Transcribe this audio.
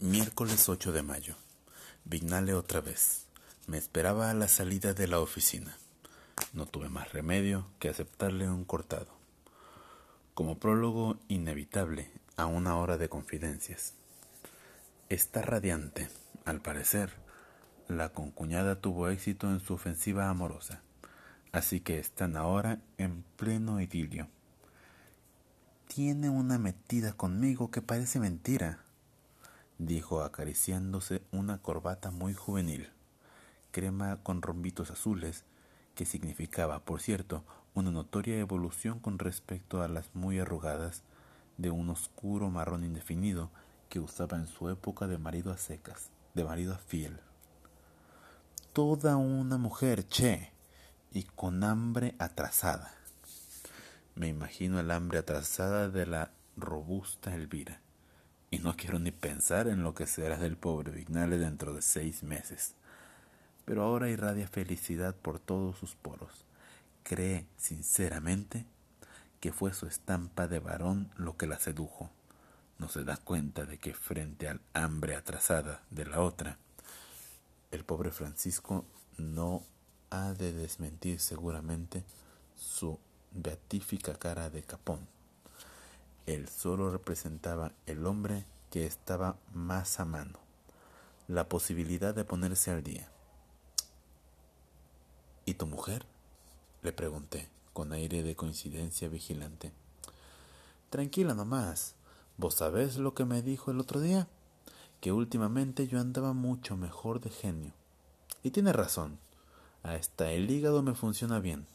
Miércoles 8 de mayo. Vignale otra vez. Me esperaba a la salida de la oficina. No tuve más remedio que aceptarle un cortado. Como prólogo inevitable a una hora de confidencias. Está radiante, al parecer. La concuñada tuvo éxito en su ofensiva amorosa, así que están ahora en pleno idilio. Tiene una metida conmigo que parece mentira dijo acariciándose una corbata muy juvenil, crema con rombitos azules, que significaba, por cierto, una notoria evolución con respecto a las muy arrugadas de un oscuro marrón indefinido que usaba en su época de marido a secas, de marido a fiel. Toda una mujer, che, y con hambre atrasada. Me imagino el hambre atrasada de la robusta Elvira y no quiero ni pensar en lo que será del pobre Vignale dentro de seis meses. Pero ahora irradia felicidad por todos sus poros. Cree sinceramente que fue su estampa de varón lo que la sedujo. No se da cuenta de que frente al hambre atrasada de la otra, el pobre Francisco no ha de desmentir seguramente su beatífica cara de capón él solo representaba el hombre que estaba más a mano, la posibilidad de ponerse al día. ¿Y tu mujer? le pregunté, con aire de coincidencia vigilante. Tranquila nomás. ¿Vos sabés lo que me dijo el otro día? Que últimamente yo andaba mucho mejor de genio. Y tiene razón. Hasta el hígado me funciona bien.